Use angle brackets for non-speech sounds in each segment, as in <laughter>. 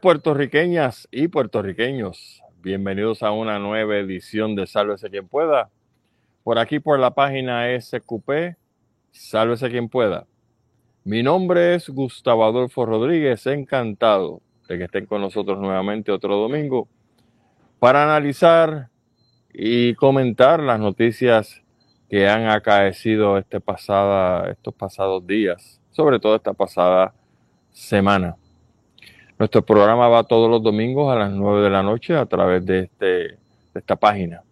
Puertorriqueñas y puertorriqueños, bienvenidos a una nueva edición de Sálvese quien pueda. Por aquí por la página SQP, Sálvese quien pueda. Mi nombre es Gustavo Adolfo Rodríguez, encantado de que estén con nosotros nuevamente otro domingo para analizar y comentar las noticias que han acaecido este pasada, estos pasados días, sobre todo esta pasada semana. Nuestro programa va todos los domingos a las 9 de la noche a través de, este, de esta página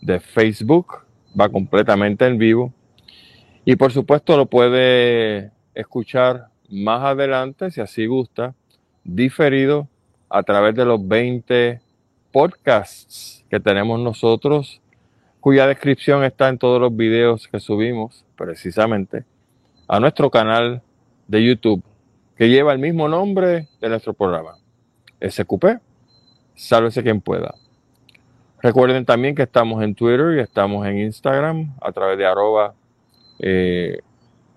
de Facebook. Va completamente en vivo. Y por supuesto lo puede escuchar más adelante, si así gusta, diferido a través de los 20 podcasts que tenemos nosotros, cuya descripción está en todos los videos que subimos precisamente a nuestro canal de YouTube que lleva el mismo nombre de nuestro programa, SQP, sálvese quien pueda. Recuerden también que estamos en Twitter y estamos en Instagram a través de arroba eh,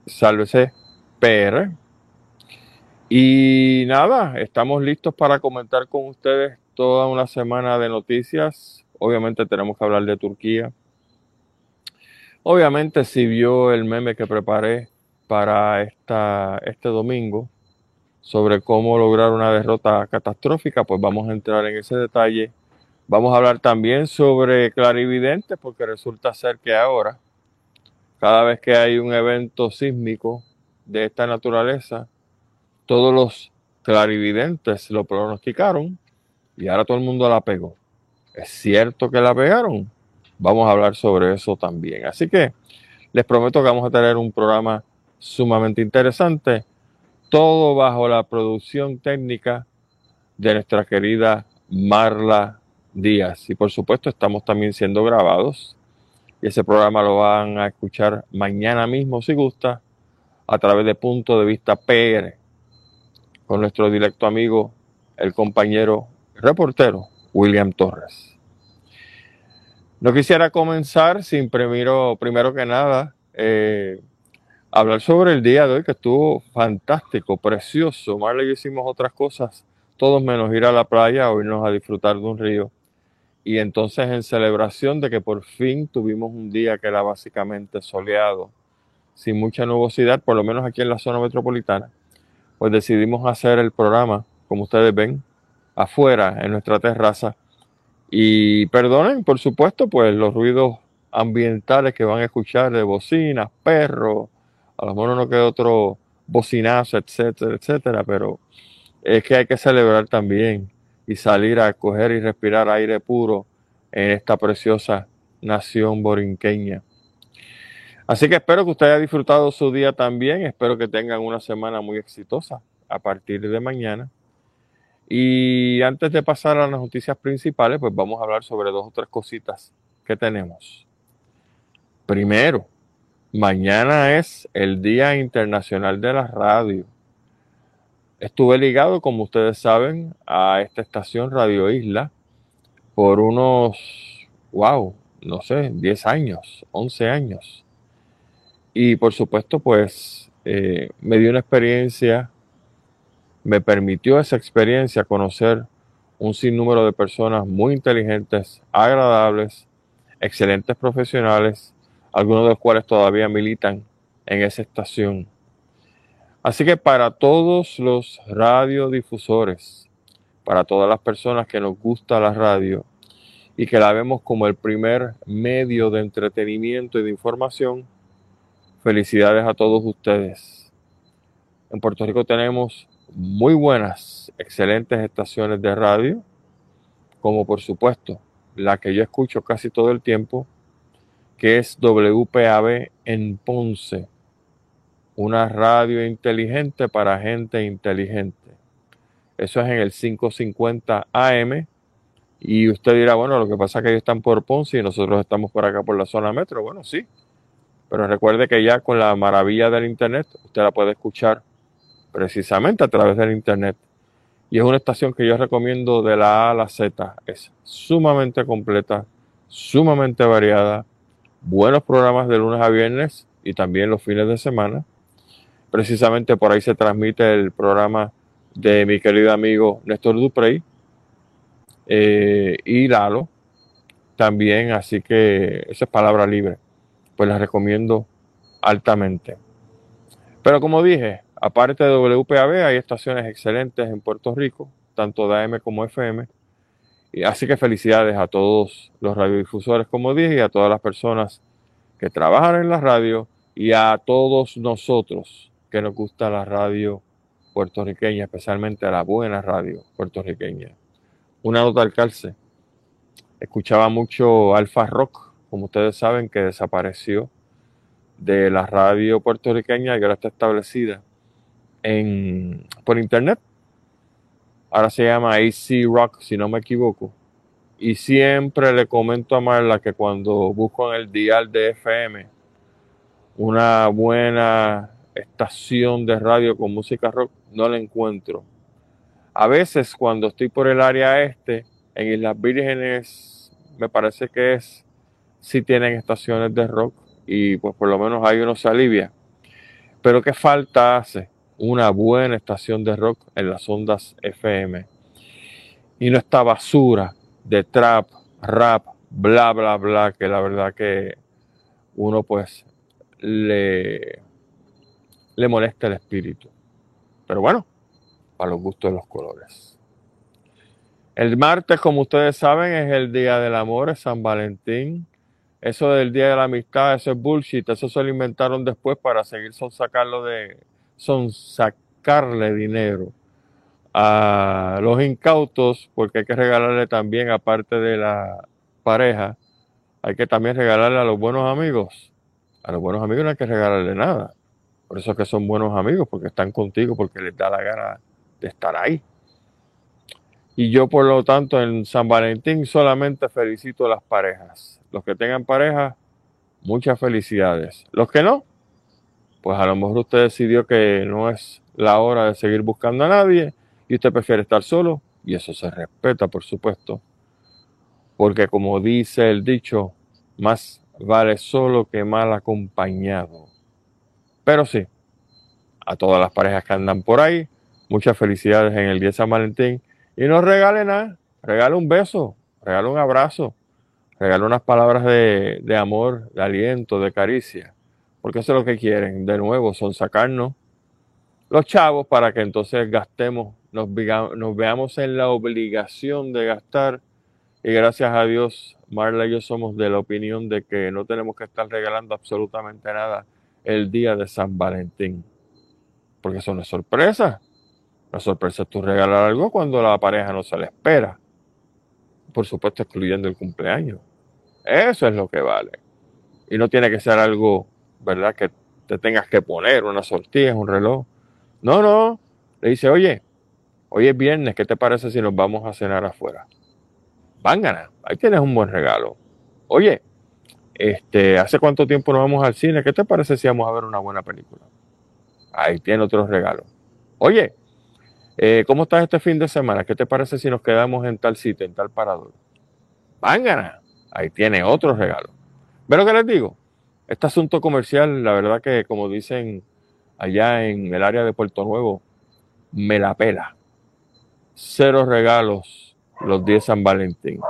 sálvese PR. Y nada, estamos listos para comentar con ustedes toda una semana de noticias. Obviamente tenemos que hablar de Turquía. Obviamente si vio el meme que preparé para esta, este domingo, sobre cómo lograr una derrota catastrófica, pues vamos a entrar en ese detalle. Vamos a hablar también sobre clarividentes, porque resulta ser que ahora, cada vez que hay un evento sísmico de esta naturaleza, todos los clarividentes lo pronosticaron y ahora todo el mundo la pegó. ¿Es cierto que la pegaron? Vamos a hablar sobre eso también. Así que les prometo que vamos a tener un programa sumamente interesante todo bajo la producción técnica de nuestra querida Marla Díaz. Y por supuesto estamos también siendo grabados. Y ese programa lo van a escuchar mañana mismo si gusta a través de Punto de Vista PR con nuestro directo amigo, el compañero reportero William Torres. No quisiera comenzar sin primero, primero que nada eh, hablar sobre el día de hoy que estuvo fantástico, precioso. Marley y hicimos otras cosas, todos menos ir a la playa o irnos a disfrutar de un río. Y entonces en celebración de que por fin tuvimos un día que era básicamente soleado, sin mucha nubosidad, por lo menos aquí en la zona metropolitana, pues decidimos hacer el programa, como ustedes ven, afuera, en nuestra terraza. Y perdonen, por supuesto, pues los ruidos ambientales que van a escuchar de bocinas, perros, a lo mejor no queda otro bocinazo, etcétera, etcétera, pero es que hay que celebrar también y salir a coger y respirar aire puro en esta preciosa nación borinqueña. Así que espero que usted haya disfrutado su día también, espero que tengan una semana muy exitosa a partir de mañana. Y antes de pasar a las noticias principales, pues vamos a hablar sobre dos o tres cositas que tenemos. Primero, Mañana es el Día Internacional de la Radio. Estuve ligado, como ustedes saben, a esta estación Radio Isla por unos, wow, no sé, 10 años, 11 años. Y por supuesto, pues eh, me dio una experiencia, me permitió esa experiencia conocer un sinnúmero de personas muy inteligentes, agradables, excelentes profesionales algunos de los cuales todavía militan en esa estación. Así que para todos los radiodifusores, para todas las personas que nos gusta la radio y que la vemos como el primer medio de entretenimiento y de información, felicidades a todos ustedes. En Puerto Rico tenemos muy buenas, excelentes estaciones de radio, como por supuesto la que yo escucho casi todo el tiempo, que es WPAB en Ponce, una radio inteligente para gente inteligente. Eso es en el 550 AM. Y usted dirá, bueno, lo que pasa es que ellos están por Ponce y nosotros estamos por acá por la zona metro. Bueno, sí. Pero recuerde que ya con la maravilla del Internet, usted la puede escuchar precisamente a través del Internet. Y es una estación que yo recomiendo de la A a la Z. Es sumamente completa, sumamente variada, buenos programas de lunes a viernes y también los fines de semana. Precisamente por ahí se transmite el programa de mi querido amigo Néstor Duprey eh, y Lalo también, así que esa es palabra libre, pues la recomiendo altamente. Pero como dije, aparte de WPAB hay estaciones excelentes en Puerto Rico, tanto de AM como FM, así que felicidades a todos los radiodifusores, como dije, y a todas las personas que trabajan en la radio y a todos nosotros que nos gusta la radio puertorriqueña, especialmente la buena radio puertorriqueña. Una nota al calce. Escuchaba mucho Alfa Rock, como ustedes saben, que desapareció de la radio puertorriqueña y ahora está establecida en, por internet. Ahora se llama AC Rock, si no me equivoco. Y siempre le comento a Marla que cuando busco en el dial de FM una buena estación de radio con música rock, no la encuentro. A veces cuando estoy por el área este, en Islas Vírgenes, me parece que es, si tienen estaciones de rock y pues por lo menos ahí uno se alivia. Pero ¿qué falta hace? Una buena estación de rock en las ondas FM. Y no esta basura de trap, rap, bla, bla, bla, que la verdad que uno pues le le molesta el espíritu. Pero bueno, para los gustos de los colores. El martes, como ustedes saben, es el Día del Amor, es San Valentín. Eso del Día de la Amistad, eso es bullshit. Eso se lo inventaron después para seguir sonsacarlo de, sacarle dinero a los incautos, porque hay que regalarle también, aparte de la pareja, hay que también regalarle a los buenos amigos. A los buenos amigos no hay que regalarle nada. Por eso es que son buenos amigos, porque están contigo, porque les da la gana de estar ahí. Y yo, por lo tanto, en San Valentín solamente felicito a las parejas. Los que tengan pareja, muchas felicidades. Los que no, pues a lo mejor usted decidió que no es la hora de seguir buscando a nadie y usted prefiere estar solo, y eso se respeta, por supuesto. Porque como dice el dicho, más vale solo que mal acompañado. Pero sí, a todas las parejas que andan por ahí, muchas felicidades en el día de San Valentín. Y no regale nada, regale un beso, regale un abrazo, regale unas palabras de, amor, de aliento, de caricia. Porque eso es lo que quieren, de nuevo, son sacarnos los chavos para que entonces gastemos, nos, veamos en la obligación de gastar. Y gracias a Dios, Marla y yo somos de la opinión de que no tenemos que estar regalando absolutamente nada el día de San Valentín. Porque eso no es sorpresa. La sorpresa es tú regalar algo cuando la pareja no se le espera. Por supuesto, excluyendo el cumpleaños. Eso es lo que vale. Y no tiene que ser algo, ¿verdad? Que te tengas que poner una sortilla, un reloj. No, no. Le dice, oye, hoy es viernes, ¿qué te parece si nos vamos a cenar afuera? Vángana, ahí tienes un buen regalo. Oye, este, ¿Hace cuánto tiempo no vamos al cine? ¿Qué te parece si vamos a ver una buena película? Ahí tiene otro regalo. Oye, eh, ¿cómo estás este fin de semana? ¿Qué te parece si nos quedamos en tal sitio, en tal parador? Vángana, ahí tiene otro regalo. ¿Ven lo que les digo? Este asunto comercial, la verdad que como dicen allá en el área de Puerto Nuevo, me la pela. Cero regalos los 10 San Valentín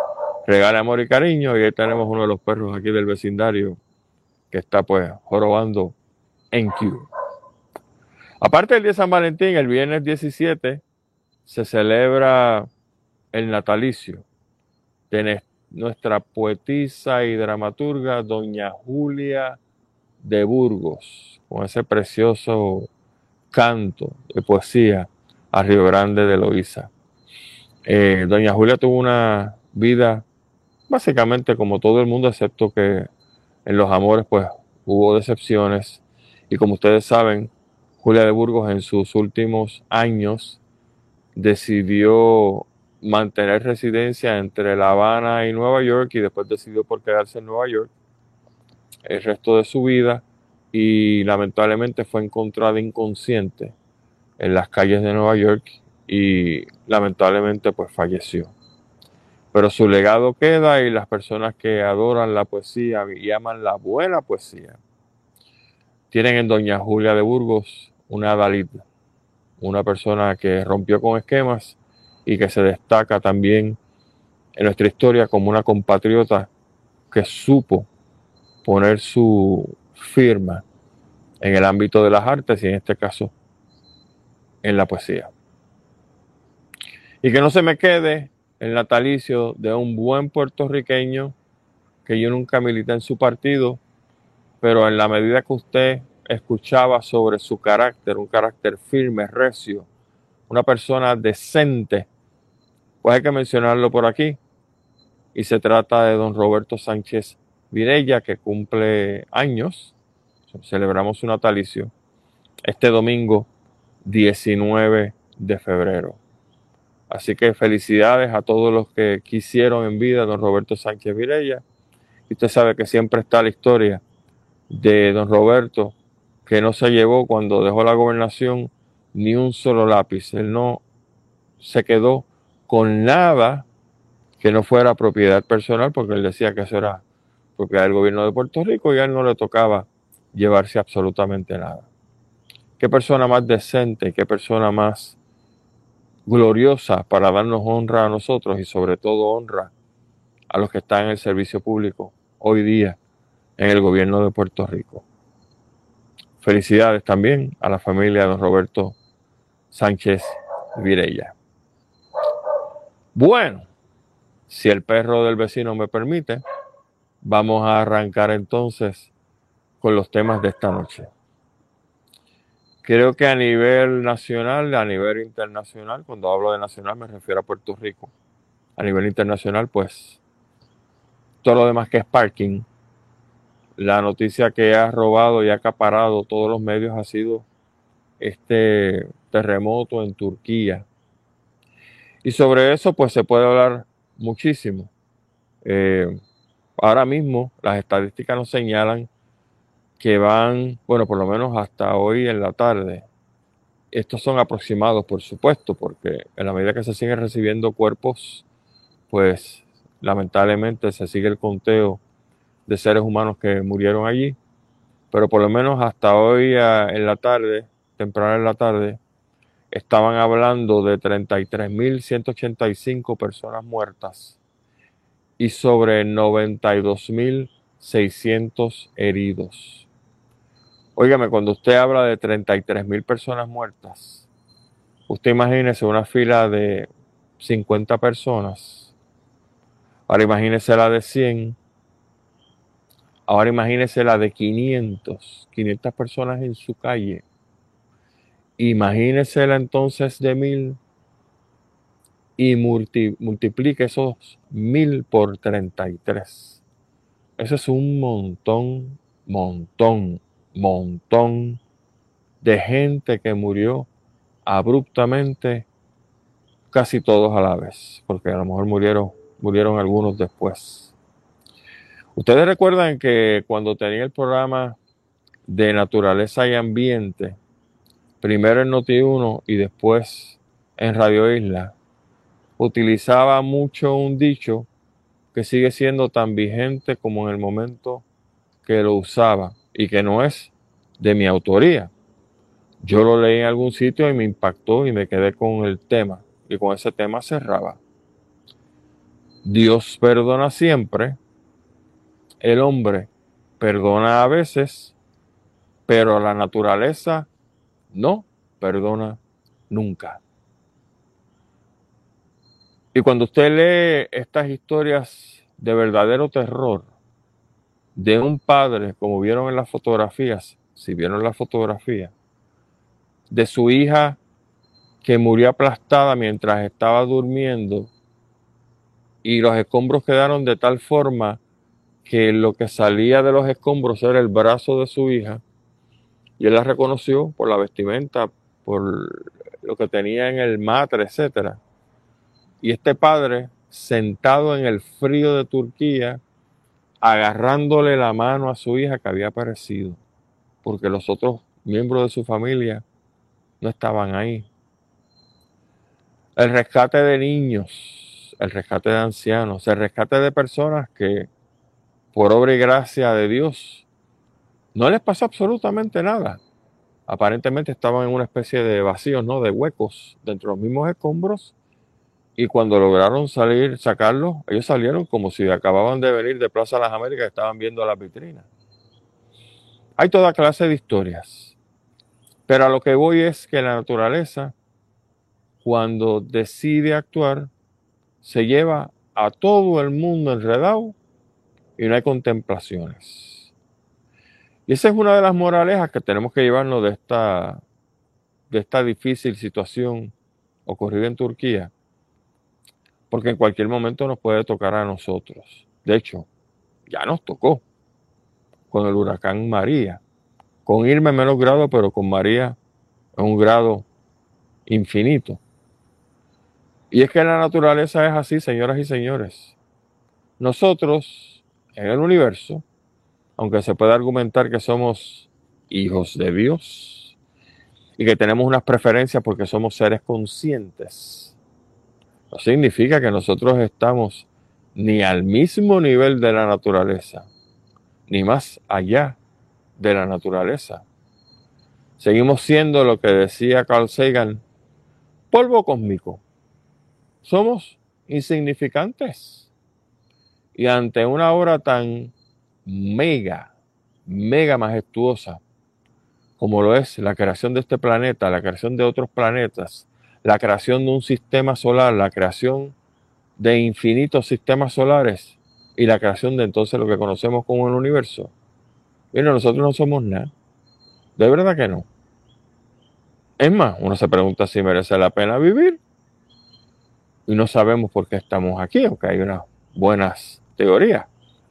regale amor y cariño. Y ahí tenemos uno de los perros aquí del vecindario que está pues jorobando en Q. Aparte del día de San Valentín, el viernes 17 se celebra el natalicio de nuestra poetisa y dramaturga doña Julia de Burgos, con ese precioso canto de poesía a Río Grande de Loíza. Eh, doña Julia tuvo una vida básicamente como todo el mundo, excepto que en los amores pues hubo decepciones. Y como ustedes saben, Julia de Burgos en sus últimos años decidió mantener residencia entre La Habana y Nueva York y después decidió por quedarse en Nueva York el resto de su vida y lamentablemente fue encontrada inconsciente en las calles de Nueva York y lamentablemente pues falleció. pero su legado queda y las personas que adoran la poesía y aman la buena poesía tienen en doña Julia de Burgos una Dalit, una persona que rompió con esquemas y que se destaca también en nuestra historia como una compatriota que supo poner su firma en el ámbito de las artes y en este caso en la poesía. Y que no se me quede el natalicio de un buen puertorriqueño que yo nunca milité en su partido, pero en la medida que usted escuchaba sobre su carácter, un carácter firme, recio, una persona decente, pues hay que mencionarlo por aquí. Y se trata de don Roberto Sánchez Virella, que cumple años. Celebramos su natalicio este domingo 19 de febrero. Así que felicidades a todos los que quisieron en vida a don Roberto Sánchez Virella. Y usted sabe que siempre está la historia de don Roberto, que no se llevó cuando dejó la gobernación ni un solo lápiz. Él no se quedó con nada que no fuera propiedad personal, porque él decía que eso era propiedad del gobierno de Puerto Rico y a él no le tocaba llevarse absolutamente nada. Qué persona más decente, qué persona más gloriosa para darnos honra a nosotros y sobre todo honra a los que están en el servicio público hoy día en el gobierno de Puerto Rico. Felicidades también a la familia de don Roberto Sánchez Virella. Bueno, si el perro del vecino me permite, vamos a arrancar entonces con los temas de esta noche. Creo que a nivel nacional, a nivel internacional, cuando hablo de nacional me refiero a Puerto Rico. A nivel internacional, pues todo lo demás que es parking. La noticia que ha robado y ha acaparado todos los medios ha sido este terremoto en Turquía. Y sobre eso, pues se puede hablar muchísimo. Eh, ahora mismo las estadísticas nos señalan que van, bueno, por lo menos hasta hoy en la tarde. Estos son aproximados, por supuesto, porque en la medida que se siguen recibiendo cuerpos, pues lamentablemente se sigue el conteo de seres humanos que murieron allí. Pero por lo menos hasta hoy en la tarde, temprano en la tarde, estaban hablando de 33.185 personas muertas y sobre 92.600 heridos. Óigame, cuando usted habla de 33 mil personas muertas, usted imagínese una fila de 50 personas. Ahora imagínese la de 100. Ahora imagínese la de 500. 500 personas en su calle. Imagínese la entonces de mil y multiplique esos mil por 33. Eso es un montón, montón montón de gente que murió abruptamente, casi todos a la vez, porque a lo mejor murieron, murieron algunos después. Ustedes recuerdan que cuando tenía el programa de naturaleza y ambiente, primero en Noti1 y después en Radio Isla, utilizaba mucho un dicho que sigue siendo tan vigente como en el momento que lo usaba y que no es de mi autoría. Yo lo leí en algún sitio y me impactó y me quedé con el tema y con ese tema cerraba. Dios perdona siempre, el hombre perdona a veces, pero la naturaleza no perdona nunca. Y cuando usted lee estas historias de verdadero terror, de un padre, como vieron en las fotografías, si vieron la fotografía, de su hija que murió aplastada mientras estaba durmiendo y los escombros quedaron de tal forma que lo que salía de los escombros era el brazo de su hija y él la reconoció por la vestimenta, por lo que tenía en el matre, etc. Y este padre, sentado en el frío de Turquía, agarrándole la mano a su hija que había aparecido, porque los otros miembros de su familia no estaban ahí. El rescate de niños el rescate de ancianos, el rescate de personas que por obra y gracia de Dios no les pasó absolutamente nada. Aparentemente estaban en una especie de vacíos, ¿no? De huecos dentro de los mismos escombros. Y cuando lograron salir, sacarlos, ellos salieron como si acababan de venir de Plaza las Américas estaban viendo las vitrinas. Hay toda clase de historias. Pero a lo que voy es que la naturaleza, cuando decide actuar, se lleva a todo el mundo enredado y no hay contemplaciones. Y esa es una de las moralejas que tenemos que llevarnos de esta, de esta difícil situación ocurrida en Turquía, porque en cualquier momento nos puede tocar a nosotros. De hecho, ya nos tocó con el huracán María, con Irma en menos grado, pero con María en un grado infinito. Y es que la naturaleza es así, señoras y señores. Nosotros, en el universo, aunque se puede argumentar que somos hijos de Dios y que tenemos unas preferencias porque somos seres conscientes, no significa que nosotros estamos ni al mismo nivel de la naturaleza, ni más allá de la naturaleza. Seguimos siendo lo que decía Carl Sagan, polvo cósmico somos insignificantes. Y ante una obra tan mega, mega majestuosa como lo es la creación de este planeta, la creación de otros planetas, la creación de un sistema solar, la creación de infinitos sistemas solares y la creación de entonces lo que conocemos como el universo. Mira, nosotros no somos nada. De verdad que no. Es más, uno se pregunta si merece la pena vivir y no sabemos por qué estamos aquí, aunque hay unas buenas teorías,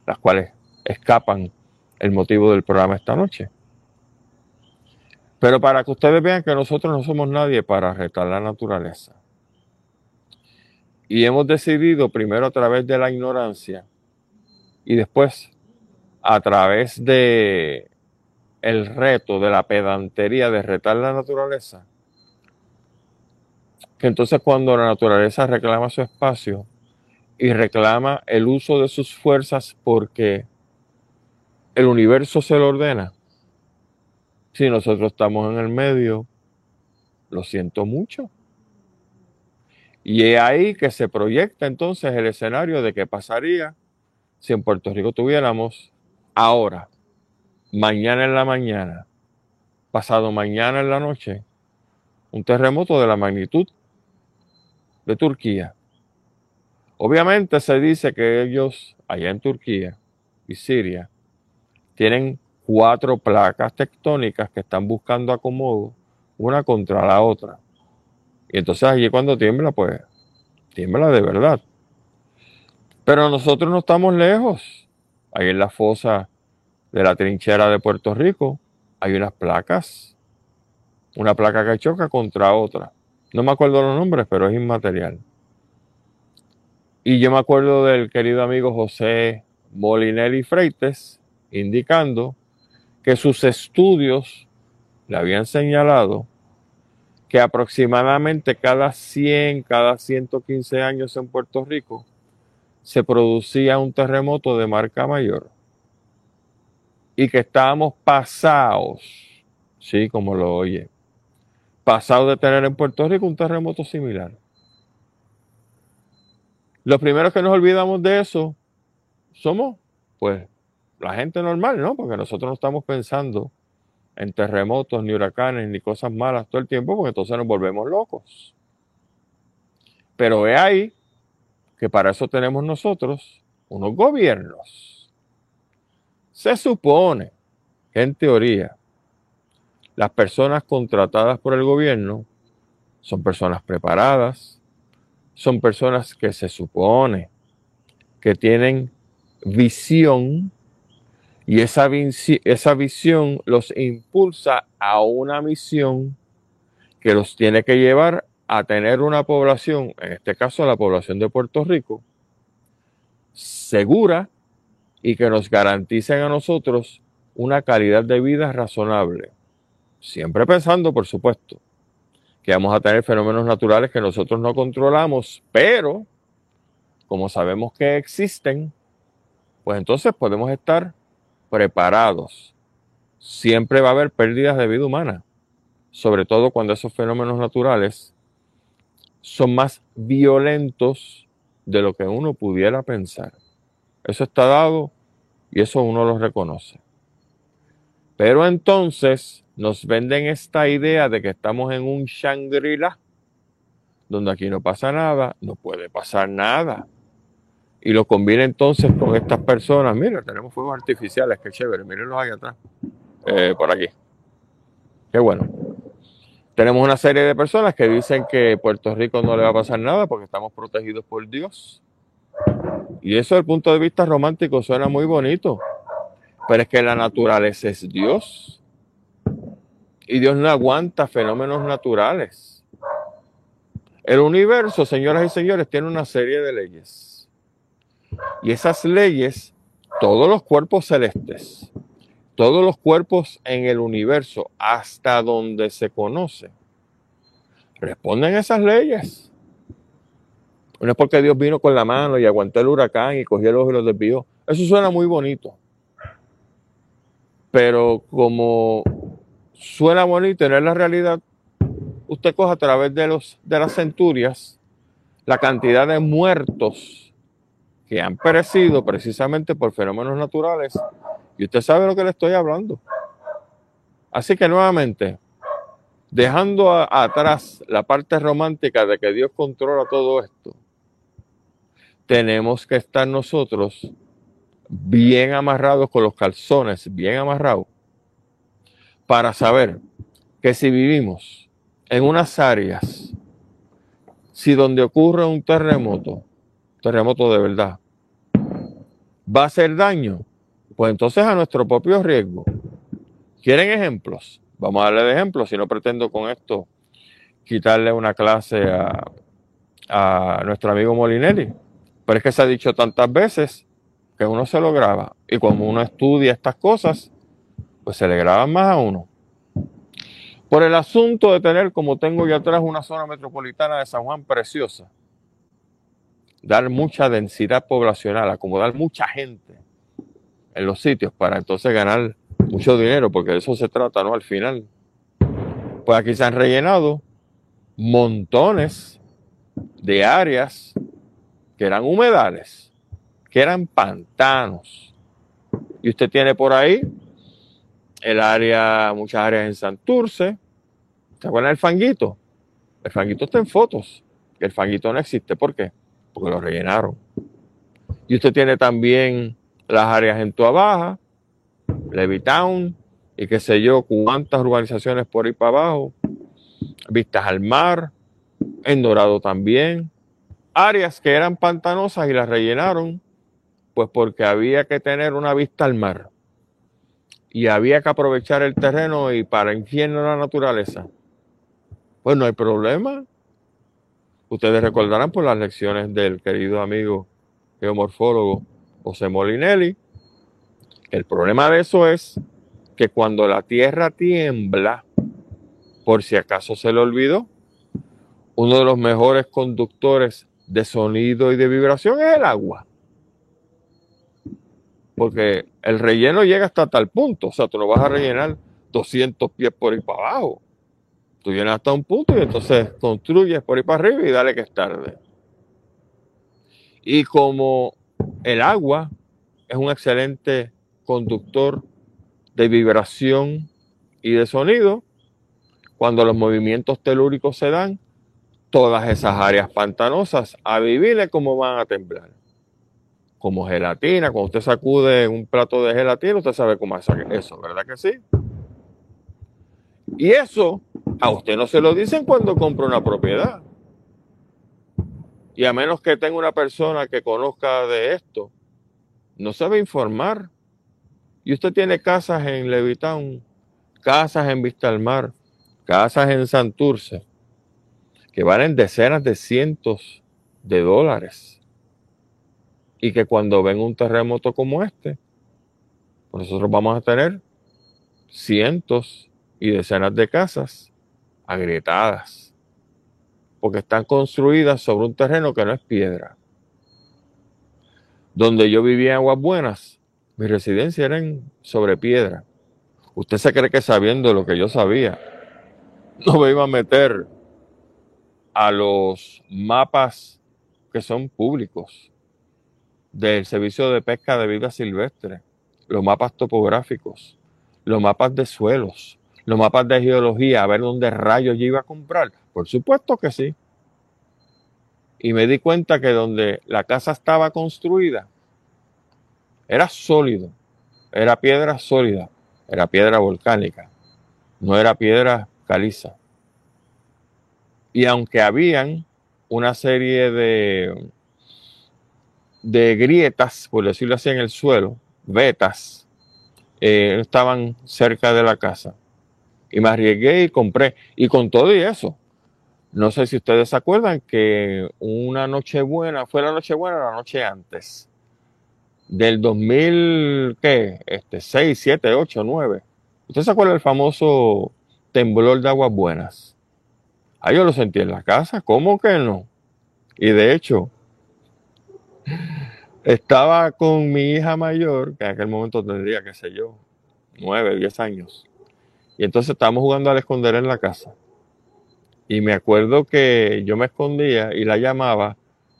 las cuales escapan el motivo del programa esta noche. Pero para que ustedes vean que nosotros no somos nadie para retar la naturaleza. Y hemos decidido primero a través de la ignorancia y después a través de el reto de la pedantería de retar la naturaleza, que entonces cuando la naturaleza reclama su espacio y reclama el uso de sus fuerzas porque el universo se lo ordena, si nosotros estamos en el medio, lo siento mucho. Y es ahí que se proyecta entonces el escenario de qué pasaría si en Puerto Rico tuviéramos ahora, mañana en la mañana, pasado mañana en la noche, un terremoto de la magnitud de Turquía. Obviamente se dice que ellos allá en Turquía y Siria tienen cuatro placas tectónicas que están buscando acomodo una contra la otra. Y entonces allí cuando tiembla, pues tiembla de verdad. Pero nosotros no estamos lejos. Ahí en la fosa de la trinchera de Puerto Rico hay unas placas. Una placa que choca contra otra. No me acuerdo los nombres, pero es inmaterial. Y yo me acuerdo del querido amigo José Molinelli Freites indicando que sus estudios le habían señalado que aproximadamente cada 100, cada 115 años en Puerto Rico se producía un terremoto de marca mayor y que estábamos pasados, sí, como lo oye, pasado de tener en Puerto Rico un terremoto similar. Los primeros que nos olvidamos de eso somos, pues, la gente normal, ¿no? Porque nosotros no estamos pensando en terremotos, ni huracanes, ni cosas malas todo el tiempo, porque entonces nos volvemos locos. Pero es ahí que para eso tenemos nosotros unos gobiernos. Se supone que en teoría las personas contratadas por el gobierno son personas preparadas, son personas que se supone que tienen visión y esa, visión los impulsa a una misión que los tiene que llevar a tener una población, en este caso la población de Puerto Rico, segura y que nos garanticen a nosotros una calidad de vida razonable. Siempre pensando, por supuesto, que vamos a tener fenómenos naturales que nosotros no controlamos, pero como sabemos que existen, pues entonces podemos estar preparados. Siempre va a haber pérdidas de vida humana, sobre todo cuando esos fenómenos naturales son más violentos de lo que uno pudiera pensar. Eso está dado y eso uno lo reconoce. Pero entonces nos venden esta idea de que estamos en un Shangri-La, donde aquí no pasa nada, no puede pasar nada. Y lo combina entonces con estas personas. Mira, tenemos fuegos artificiales, qué chévere, mírenlos ahí atrás, eh, por aquí. Qué bueno. Tenemos una serie de personas que dicen que Puerto Rico no le va a pasar nada porque estamos protegidos por Dios. Y eso desde el punto de vista romántico suena muy bonito. Pero es que la naturaleza es Dios. Y Dios no aguanta fenómenos naturales. El universo, señoras y señores, tiene una serie de leyes. Y esas leyes, todos los cuerpos celestes, todos los cuerpos en el universo, hasta donde se conoce, responden a esas leyes. No es porque Dios vino con la mano y aguantó el huracán y cogió los y los desvió. Eso suena muy bonito. Pero como suena bonito tener la realidad, usted coge a través de, los, de las centurias la cantidad de muertos que han perecido precisamente por fenómenos naturales y usted sabe lo que le estoy hablando. Así que nuevamente, dejando atrás la parte romántica de que Dios controla todo esto, tenemos que estar nosotros bien amarrados con los calzones, bien amarrados, para saber que si vivimos en unas áreas, si donde ocurre un terremoto, terremoto de verdad, va a hacer daño, pues entonces a nuestro propio riesgo. ¿Quieren ejemplos? Vamos a darle de ejemplos, si no pretendo con esto quitarle una clase a, a nuestro amigo Molinelli. Pero es que se ha dicho tantas veces que uno se lo graba. Y cuando uno estudia estas cosas, pues se le graban más a uno. Por el asunto de tener, como tengo ya atrás, una zona metropolitana de San Juan preciosa, dar mucha densidad poblacional, acomodar mucha gente en los sitios para entonces ganar mucho dinero, porque de eso se trata, ¿no? Al final. Pues aquí se han rellenado montones de áreas que eran humedales que eran pantanos. Y usted tiene por ahí el área, muchas áreas en Santurce. ¿Se acuerdan del fanguito? El fanguito está en fotos. El fanguito no existe. ¿Por qué? Porque lo rellenaron. Y usted tiene también las áreas en Tua Baja, Levittown y qué sé yo, cuántas urbanizaciones por ahí para abajo, vistas al mar, en Dorado también, áreas que eran pantanosas y las rellenaron pues porque había que tener una vista al mar y había que aprovechar el terreno y para infierno la naturaleza. Pues no hay problema. Ustedes recordarán por las lecciones del querido amigo geomorfólogo José Molinelli. El problema de eso es que cuando la tierra tiembla, por si acaso se le olvidó, uno de los mejores conductores de sonido y de vibración es el agua porque el relleno llega hasta tal punto, o sea, tú no vas a rellenar 200 pies por ahí para abajo. Tú llenas hasta un punto y entonces construyes por ahí para arriba y dale que es tarde. Y como el agua es un excelente conductor de vibración y de sonido, cuando los movimientos telúricos se dan, todas esas áreas pantanosas a vivirle como van a temblar como gelatina. Cuando usted sacude un plato de gelatina, usted sabe cómo hacer eso, ¿verdad que sí? Y eso a usted no se lo dicen cuando compra una propiedad. Y a menos que tenga una persona que conozca de esto, no sabe informar. Y usted tiene casas en Levitown, casas en Vista al Mar, casas en Santurce, que valen decenas de cientos de dólares y que cuando ven un terremoto como este, nosotros vamos a tener cientos y decenas de casas agrietadas, porque están construidas sobre un terreno que no es piedra, donde yo vivía en Aguas Buenas, mi residencia era sobre piedra. Usted se cree que sabiendo lo que yo sabía, no me iba a meter a los mapas que son públicos del Servicio de Pesca de Vida Silvestre, los mapas topográficos, los mapas de suelos, los mapas de geología, a ver dónde rayos yo iba a comprar. Por supuesto que sí y me di cuenta que donde la casa estaba construida era sólido, era piedra sólida, era piedra volcánica, no era piedra caliza. Y aunque habían una serie de, de grietas, por decirlo así, en el suelo, vetas, eh, estaban cerca de la casa. Y me arriesgué y compré. Y con todo y eso, no sé si ustedes se acuerdan que una noche buena, fue la noche buena la noche antes, del 2000, ¿qué? Este, 6, 7, 8, 9. ¿Usted se acuerda del famoso temblor de aguas buenas? Ahí yo lo sentí en la casa, ¿cómo que no? Y de hecho, estaba con mi hija mayor, que en aquel momento tendría, qué sé yo, 9, 10 años. Y entonces estábamos jugando al esconder en la casa. Y me acuerdo que yo me escondía y la llamaba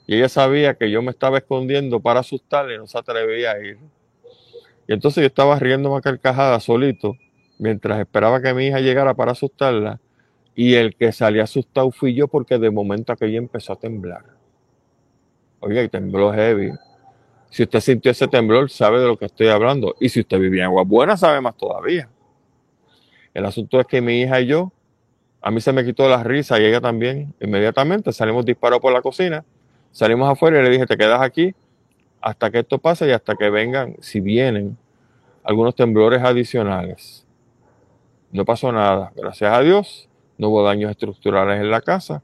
y ella sabía que yo me estaba escondiendo para asustarle y no se atrevía a ir. Y entonces yo estaba riendo a carcajada solito mientras esperaba que mi hija llegara para asustarla y el que salía asustado fui yo porque de momento aquella empezó a temblar. Oiga, y tembló heavy. Si usted sintió ese temblor, sabe de lo que estoy hablando. Y si usted vivía en Agua Buena, sabe más todavía. El asunto es que mi hija y yo a mí se me quitó la risa y ella también. Inmediatamente salimos disparados por la cocina, salimos afuera y le dije, te quedas aquí hasta que esto pase y hasta que vengan, si vienen, algunos temblores adicionales. No pasó nada, gracias a Dios, no hubo daños estructurales en la casa.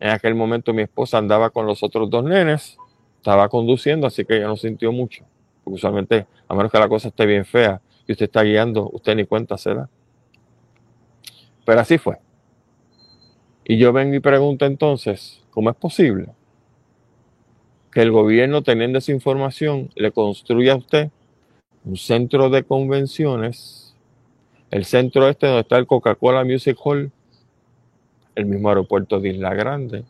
En aquel momento mi esposa andaba con los otros dos nenes, estaba conduciendo, así que ella no sintió mucho. Porque usualmente, a menos que la cosa esté bien fea y usted está guiando, usted ni cuenta se. Pero así fue. Y yo vengo y pregunto entonces, ¿cómo es posible que el gobierno, teniendo esa información, le construya a usted un centro de convenciones, el centro este donde está el Coca-Cola Music Hall, el mismo aeropuerto de Isla Grande,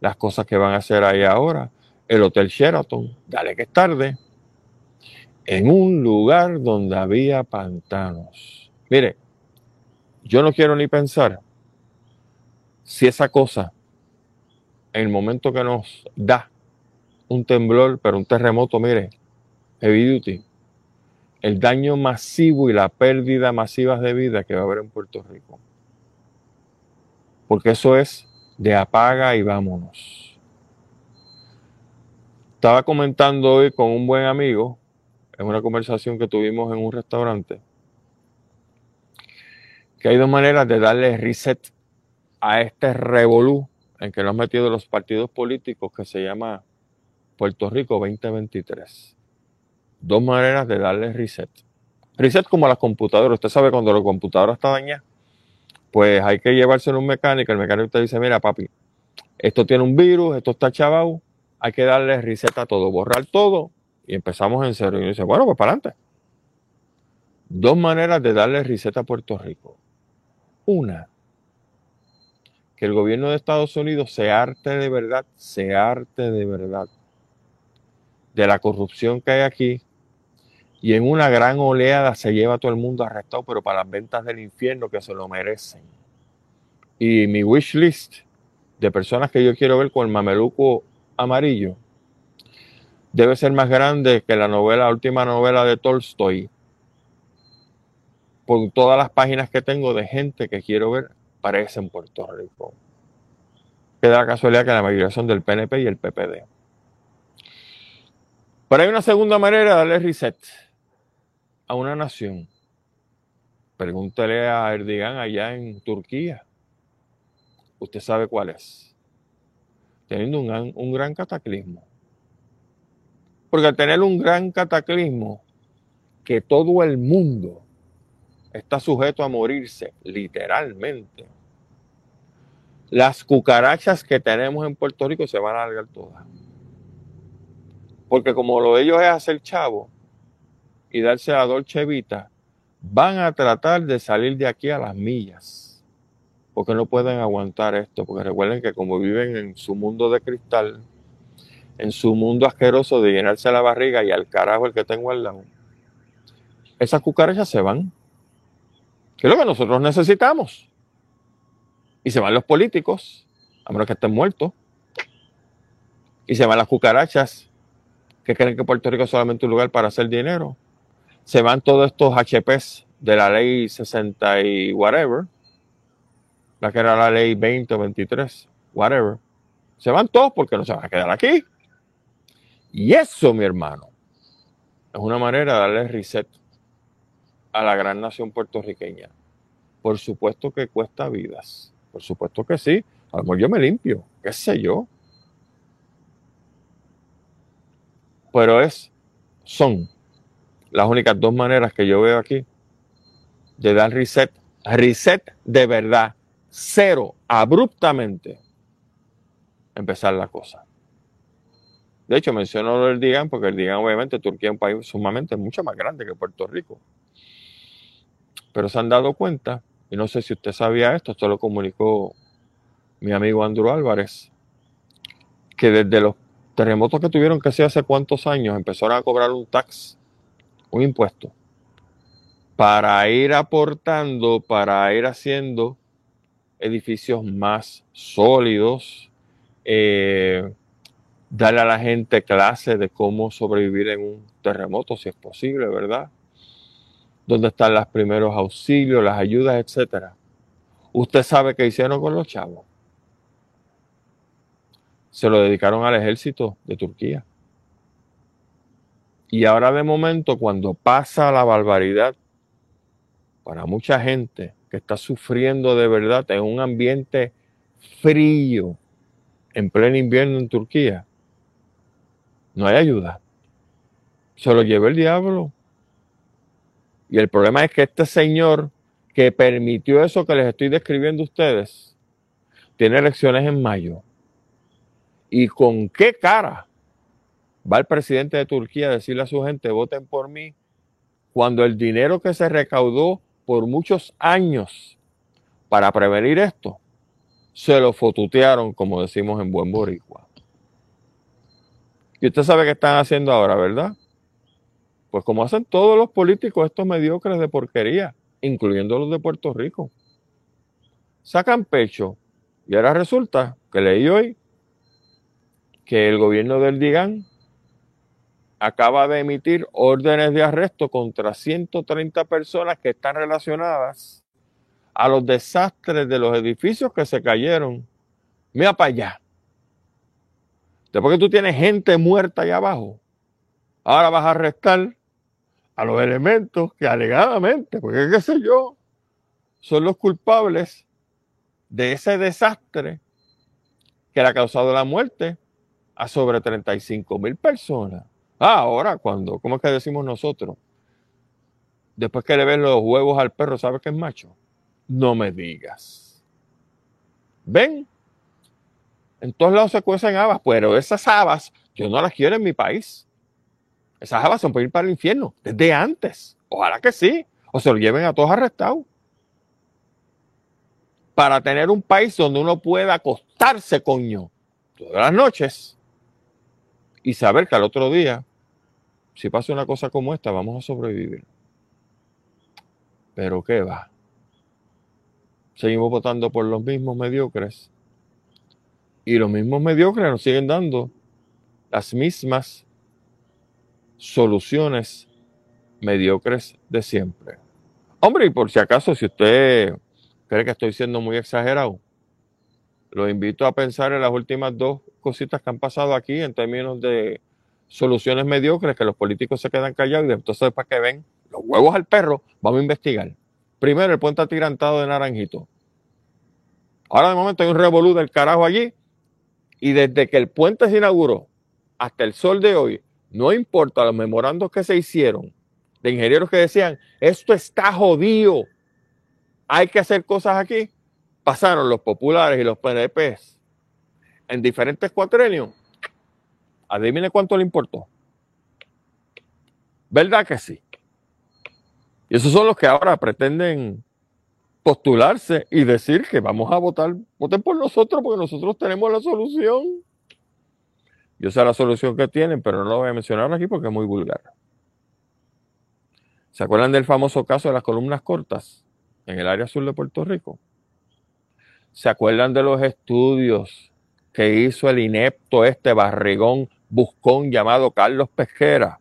las cosas que van a hacer ahí ahora, el Hotel Sheraton, dale que es tarde, en un lugar donde había pantanos. Mire, yo no quiero ni pensar si esa cosa, en el momento que nos da un temblor, pero un terremoto, mire, heavy duty, el daño masivo y la pérdida masiva de vida que va a haber en Puerto Rico. Porque eso es de apaga y vámonos. Estaba comentando hoy con un buen amigo, en una conversación que tuvimos en un restaurante, que hay dos maneras de darle reset a este revolú en que nos han metido los partidos políticos que se llama Puerto Rico 2023. Dos maneras de darle reset. Reset como a las computadoras. Usted sabe cuando la computadora está dañada, pues hay que llevárselo a un mecánico. El mecánico te dice, mira papi, esto tiene un virus, esto está chavado, hay que darle reset a todo, borrar todo y empezamos en cero. Y dice, bueno, pues para adelante. Dos maneras de darle reset a Puerto Rico. Una, que el gobierno de Estados Unidos se arte de verdad, se arte de verdad de la corrupción que hay aquí y en una gran oleada se lleva a todo el mundo arrestado, pero para las ventas del infierno que se lo merecen. Y mi wish list de personas que yo quiero ver con el mameluco amarillo debe ser más grande que la novela, la última novela de Tolstoy, por todas las páginas que tengo de gente que quiero ver aparece en Puerto Rico. Queda la casualidad que la mayoría son del PNP y el PPD. Pero hay una segunda manera de darle reset a una nación. Pregúntele a Erdogan allá en Turquía. Usted sabe cuál es. Teniendo un, un gran cataclismo. Porque al tener un gran cataclismo, que todo el mundo está sujeto a morirse, literalmente. Las cucarachas que tenemos en Puerto Rico se van a alargar todas. Porque como lo de ellos es hacer chavo y darse a Dolce Vita, van a tratar de salir de aquí a las millas. Porque no pueden aguantar esto. Porque recuerden que como viven en su mundo de cristal, en su mundo asqueroso de llenarse la barriga y al carajo el que tengo al lado, esas cucarachas se van. Que es lo que nosotros necesitamos. Y se van los políticos, a menos que estén muertos. Y se van las cucarachas que creen que Puerto Rico es solamente un lugar para hacer dinero. Se van todos estos HPs de la ley 60 y whatever, la que era la ley 20 o 23, whatever. Se van todos porque no se van a quedar aquí. Y eso, mi hermano, es una manera de darle reset a la gran nación puertorriqueña. Por supuesto que cuesta vidas. Por supuesto que sí. A lo mejor yo me limpio, qué sé yo. Pero es, son las únicas dos maneras que yo veo aquí de dar reset, reset de verdad, cero, abruptamente, empezar la cosa. De hecho, menciono el DIGAN porque el DIGAN, obviamente, Turquía es un país sumamente mucho más grande que Puerto Rico. Pero se han dado cuenta, y no sé si usted sabía esto, esto lo comunicó mi amigo Andrew Álvarez, que desde los terremotos que tuvieron que hace cuántos años empezaron a cobrar un tax, un impuesto, para ir aportando, para ir haciendo edificios más sólidos, eh, darle a la gente clases de cómo sobrevivir en un terremoto, si es posible, ¿verdad? Dónde están los primeros auxilios, las ayudas, etcétera. Usted sabe qué hicieron con los chavos se lo dedicaron al ejército de Turquía. Y ahora de momento, cuando pasa la barbaridad, para mucha gente que está sufriendo de verdad en un ambiente frío, en pleno invierno en Turquía, no hay ayuda. Se lo lleva el diablo. Y el problema es que este señor que permitió eso que les estoy describiendo a ustedes, tiene elecciones en mayo. ¿Y con qué cara va el presidente de Turquía a decirle a su gente, voten por mí, cuando el dinero que se recaudó por muchos años para prevenir esto, se lo fotutearon, como decimos en buen boricua? Y usted sabe qué están haciendo ahora, ¿verdad? Pues como hacen todos los políticos, estos mediocres de porquería, incluyendo los de Puerto Rico. Sacan pecho. Y ahora resulta que leí hoy que el gobierno del DIGAN acaba de emitir órdenes de arresto contra 130 personas que están relacionadas a los desastres de los edificios que se cayeron. Mira para allá. Después que tú tienes gente muerta allá abajo, ahora vas a arrestar a los elementos que alegadamente, porque qué sé yo, son los culpables de ese desastre que le ha causado la muerte a sobre 35 mil personas. Ah, ahora cuando, ¿cómo es que decimos nosotros? Después que le ven los huevos al perro, ¿sabes que es macho? No me digas. ¿Ven? En todos lados se cuecen habas, pero esas habas yo no las quiero en mi país. Esas habas son para ir para el infierno, desde antes. Ojalá que sí. O se lo lleven a todos arrestados. Para tener un país donde uno pueda acostarse, coño, todas las noches y saber que al otro día, si pasa una cosa como esta, vamos a sobrevivir. Pero ¿qué va? Seguimos votando por los mismos mediocres. Y los mismos mediocres nos siguen dando las mismas soluciones mediocres de siempre. Hombre, y por si acaso, si usted cree que estoy siendo muy exagerado, lo invito a pensar en las últimas dos cositas que han pasado aquí en términos de soluciones mediocres, que los políticos se quedan callados y entonces para que ven los huevos al perro, vamos a investigar. Primero, el puente atirantado de Naranjito. Ahora de momento hay un revolú del carajo allí y desde que el puente se inauguró hasta el sol de hoy, no importa los memorandos que se hicieron de ingenieros que decían, esto está jodido, hay que hacer cosas aquí, pasaron los populares y los PNPs en diferentes cuatrenios, adivine cuánto le importó. ¿Verdad que sí? Y esos son los que ahora pretenden postularse y decir que vamos a votar, voten por nosotros porque nosotros tenemos la solución. Yo sé la solución que tienen, pero no lo voy a mencionar aquí porque es muy vulgar. ¿Se acuerdan del famoso caso de las columnas cortas en el área sur de Puerto Rico? ¿Se acuerdan de los estudios que hizo el inepto este barrigón buscón llamado Carlos Pesquera,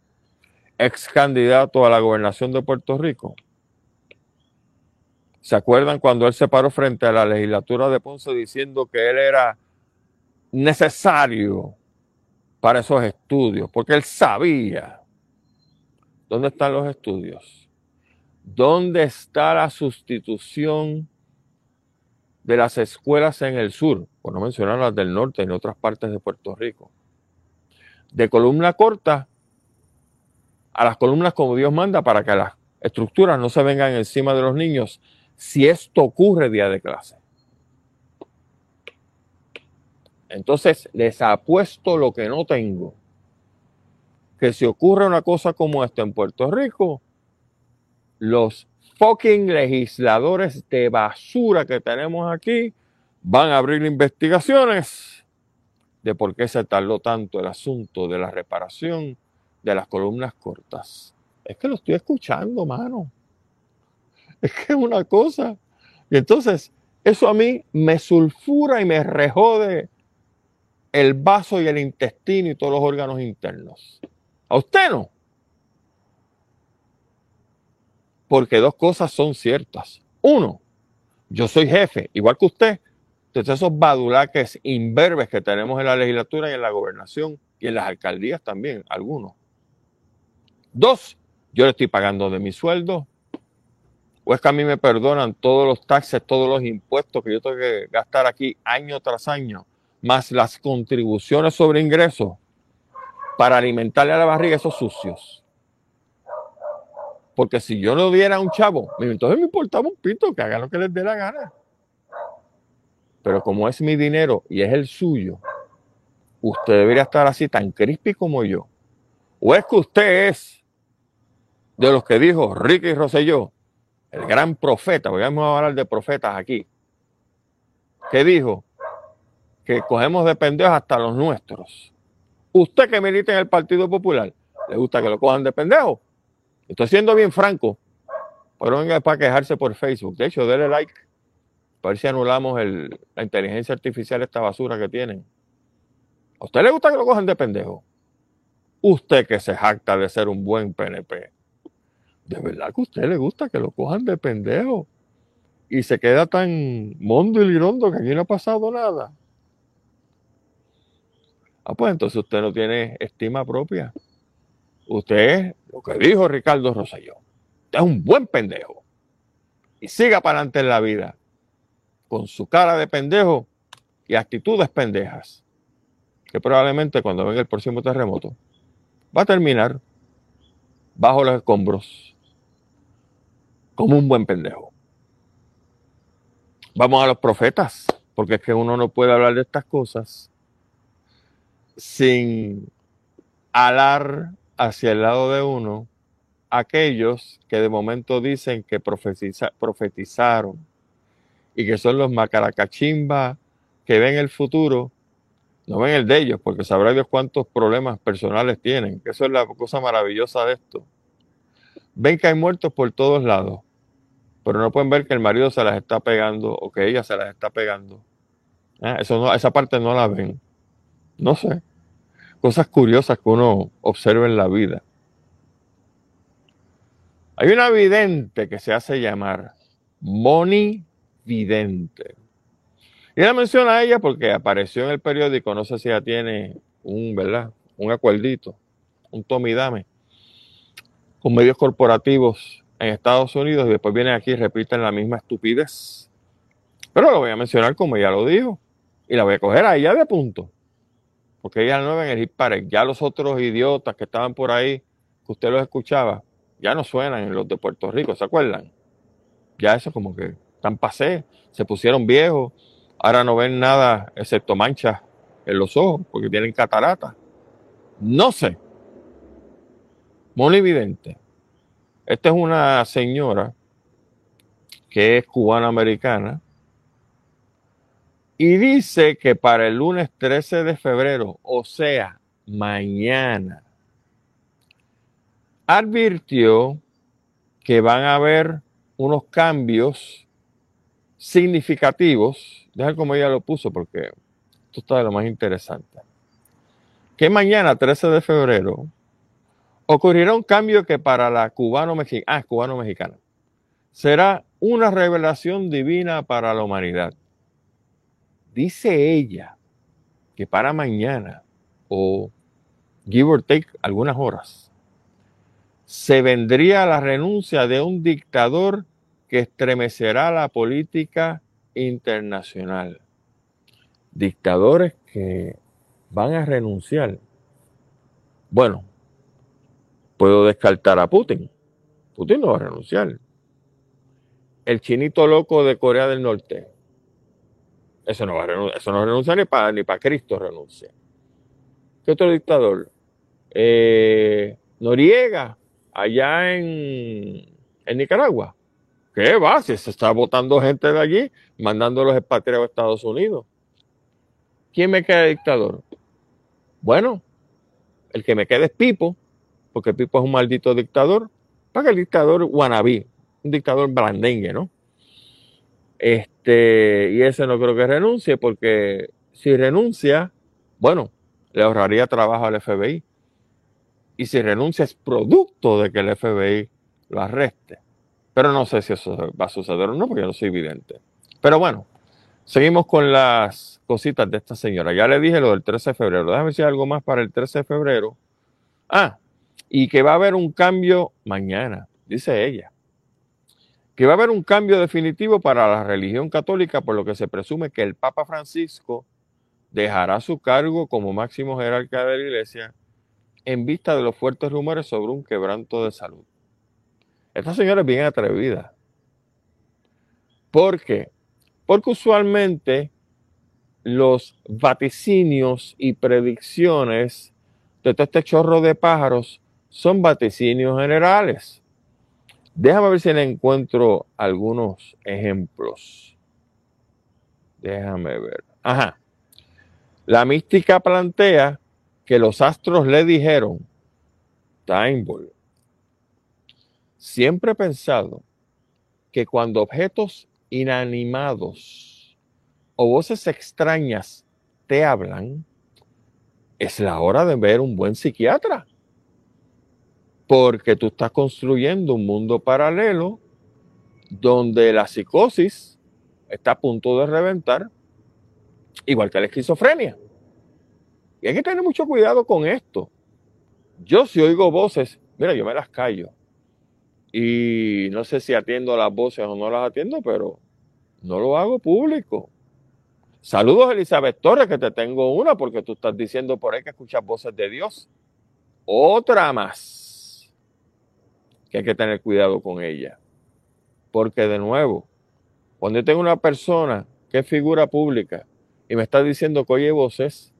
ex candidato a la gobernación de Puerto Rico? ¿Se acuerdan cuando él se paró frente a la legislatura de Ponce diciendo que él era necesario para esos estudios? Porque él sabía. ¿Dónde están los estudios? ¿Dónde está la sustitución de las escuelas en el sur? Por no mencionar las del norte en otras partes de Puerto Rico. De columna corta a las columnas como Dios manda para que las estructuras no se vengan encima de los niños si esto ocurre día de clase. Entonces les apuesto lo que no tengo. Que si ocurre una cosa como esta en Puerto Rico, los fucking legisladores de basura que tenemos aquí van a abrir investigaciones de por qué se tardó tanto el asunto de la reparación de las columnas cortas. Es que lo estoy escuchando, mano. Es que es una cosa. Y entonces, eso a mí me sulfura y me rejode el vaso y el intestino y todos los órganos internos. A usted no. Porque dos cosas son ciertas. Uno, yo soy jefe, igual que usted, de esos badulaques imberbes que tenemos en la legislatura y en la gobernación y en las alcaldías también, algunos. Dos, yo le estoy pagando de mi sueldo, o es que a mí me perdonan todos los taxes, todos los impuestos que yo tengo que gastar aquí año tras año, más las contribuciones sobre ingresos para alimentarle a la barriga esos sucios. Porque si yo no diera a un chavo, entonces me importaba un pito, que hagan lo que les dé la gana. Pero como es mi dinero y es el suyo, usted debería estar así tan crispy como yo. ¿O es que usted es de los que dijo Ricky Rosselló? el gran profeta, porque a hablar de profetas aquí, que dijo que cogemos de pendejos hasta los nuestros. Usted que milita en el Partido Popular, ¿le gusta que lo cojan de pendejo? Estoy siendo bien franco, pero venga para quejarse por Facebook. De hecho, déle like para ver si anulamos la inteligencia artificial, esta basura que tienen. ¿A usted le gusta que lo cojan de pendejo? Usted que se jacta de ser un buen PNP de verdad que a usted le gusta que lo cojan de pendejo y se queda tan mondo y lirondo que aquí no ha pasado nada. Ah, pues entonces usted no tiene estima propia. Usted lo que dijo Ricardo Rosselló. Usted es un buen pendejo. Y siga para adelante en la vida. Con su cara de pendejo y actitudes pendejas. Que probablemente cuando venga el próximo terremoto va a terminar bajo los escombros como un buen pendejo. Vamos a los profetas, porque es que uno no puede hablar de estas cosas sin alar hacia el lado de uno aquellos que de momento dicen que profetizaron y que son los macaracachimba que ven el futuro, no ven el de ellos, porque sabrá Dios cuántos problemas personales tienen, que eso es la cosa maravillosa de esto. Ven que hay muertos por todos lados, pero no pueden ver que el marido se las está pegando o que ella se las está pegando. Ah, eso no, esa parte no la ven. No sé. Cosas curiosas que uno observa en la vida. Hay una vidente que se hace llamar Moni Vidente. Y la menciona a ella porque apareció en el periódico, no sé si ya tiene un, ¿verdad? Un acuerdito, un tomidame, con medios corporativos en Estados Unidos y después vienen aquí y repiten la misma estupidez. Pero lo voy a mencionar como ella lo dijo y la voy a coger a ella de punto. Porque ella no en el hit. Ya los otros idiotas que estaban por ahí, que usted los escuchaba, ya no suenan en los de Puerto Rico, ¿se acuerdan? Ya eso como que están pasé, se pusieron viejos, ahora no ven nada excepto manchas en los ojos porque tienen catarata. No sé. Monividente. Esta es una señora que es cubana-americana y dice que para el lunes 13 de febrero, o sea, mañana, advirtió que van a haber unos cambios significativos. Deja como ella lo puso porque esto está de lo más interesante. Que mañana, 13 de febrero, ocurrirá un cambio que para la cubano-mexicana, ah, cubano-mexicana, será una revelación divina para la humanidad. Dice ella que para mañana, o give or take algunas horas, se vendría la renuncia de un dictador que estremecerá la política internacional. Dictadores que van a renunciar. Bueno, puedo descartar a Putin. Putin no va a renunciar. El chinito loco de Corea del Norte. Eso no va a eso no renuncia ni para ni para Cristo renuncia. ¿Qué otro dictador? Eh, Noriega, allá en, Nicaragua. ¿Qué va? Si se está votando gente de allí, mandando los expatriados a Estados Unidos. ¿Quién me queda dictador? Bueno, el que me queda es Pipo, porque Pipo es un maldito dictador. Para que el dictador wannabe, un dictador blandengue, ¿no? Este, y ese no creo que renuncie, porque si renuncia, bueno, le ahorraría trabajo al FBI y si renuncia es producto de que el FBI lo arreste. Pero no sé si eso va a suceder o no, porque yo no soy evidente. Pero bueno, seguimos con las cositas de esta señora. Ya le dije lo del 13 de febrero. Déjame decir algo más para el 13 de febrero. Ah, y que va a haber un cambio mañana, dice ella. Que va a haber un cambio definitivo para la religión católica, por lo que se presume que el Papa Francisco dejará su cargo como máximo jerarca de la iglesia en vista de los fuertes rumores sobre un quebranto de salud. Esta señora es bien atrevida. ¿Por qué? Porque usualmente los vaticinios y predicciones de todo este chorro de pájaros son vaticinios generales. Déjame ver si le encuentro algunos ejemplos. Déjame ver. Ajá. La mística plantea que los astros le dijeron, Time siempre he pensado que cuando objetos inanimados o voces extrañas te hablan, es la hora de ver un buen psiquiatra. Porque tú estás construyendo un mundo paralelo donde la psicosis está a punto de reventar, igual que la esquizofrenia. Y hay que tener mucho cuidado con esto. Yo si oigo voces, mira, yo me las callo. Y no sé si atiendo las voces o no las atiendo, pero no lo hago público. Saludos Elizabeth Torres, que te tengo una porque tú estás diciendo por ahí que escuchas voces de Dios. Otra más. Que hay que tener cuidado con ella. Porque de nuevo, cuando yo tengo una persona que es figura pública y me está diciendo que oye voces,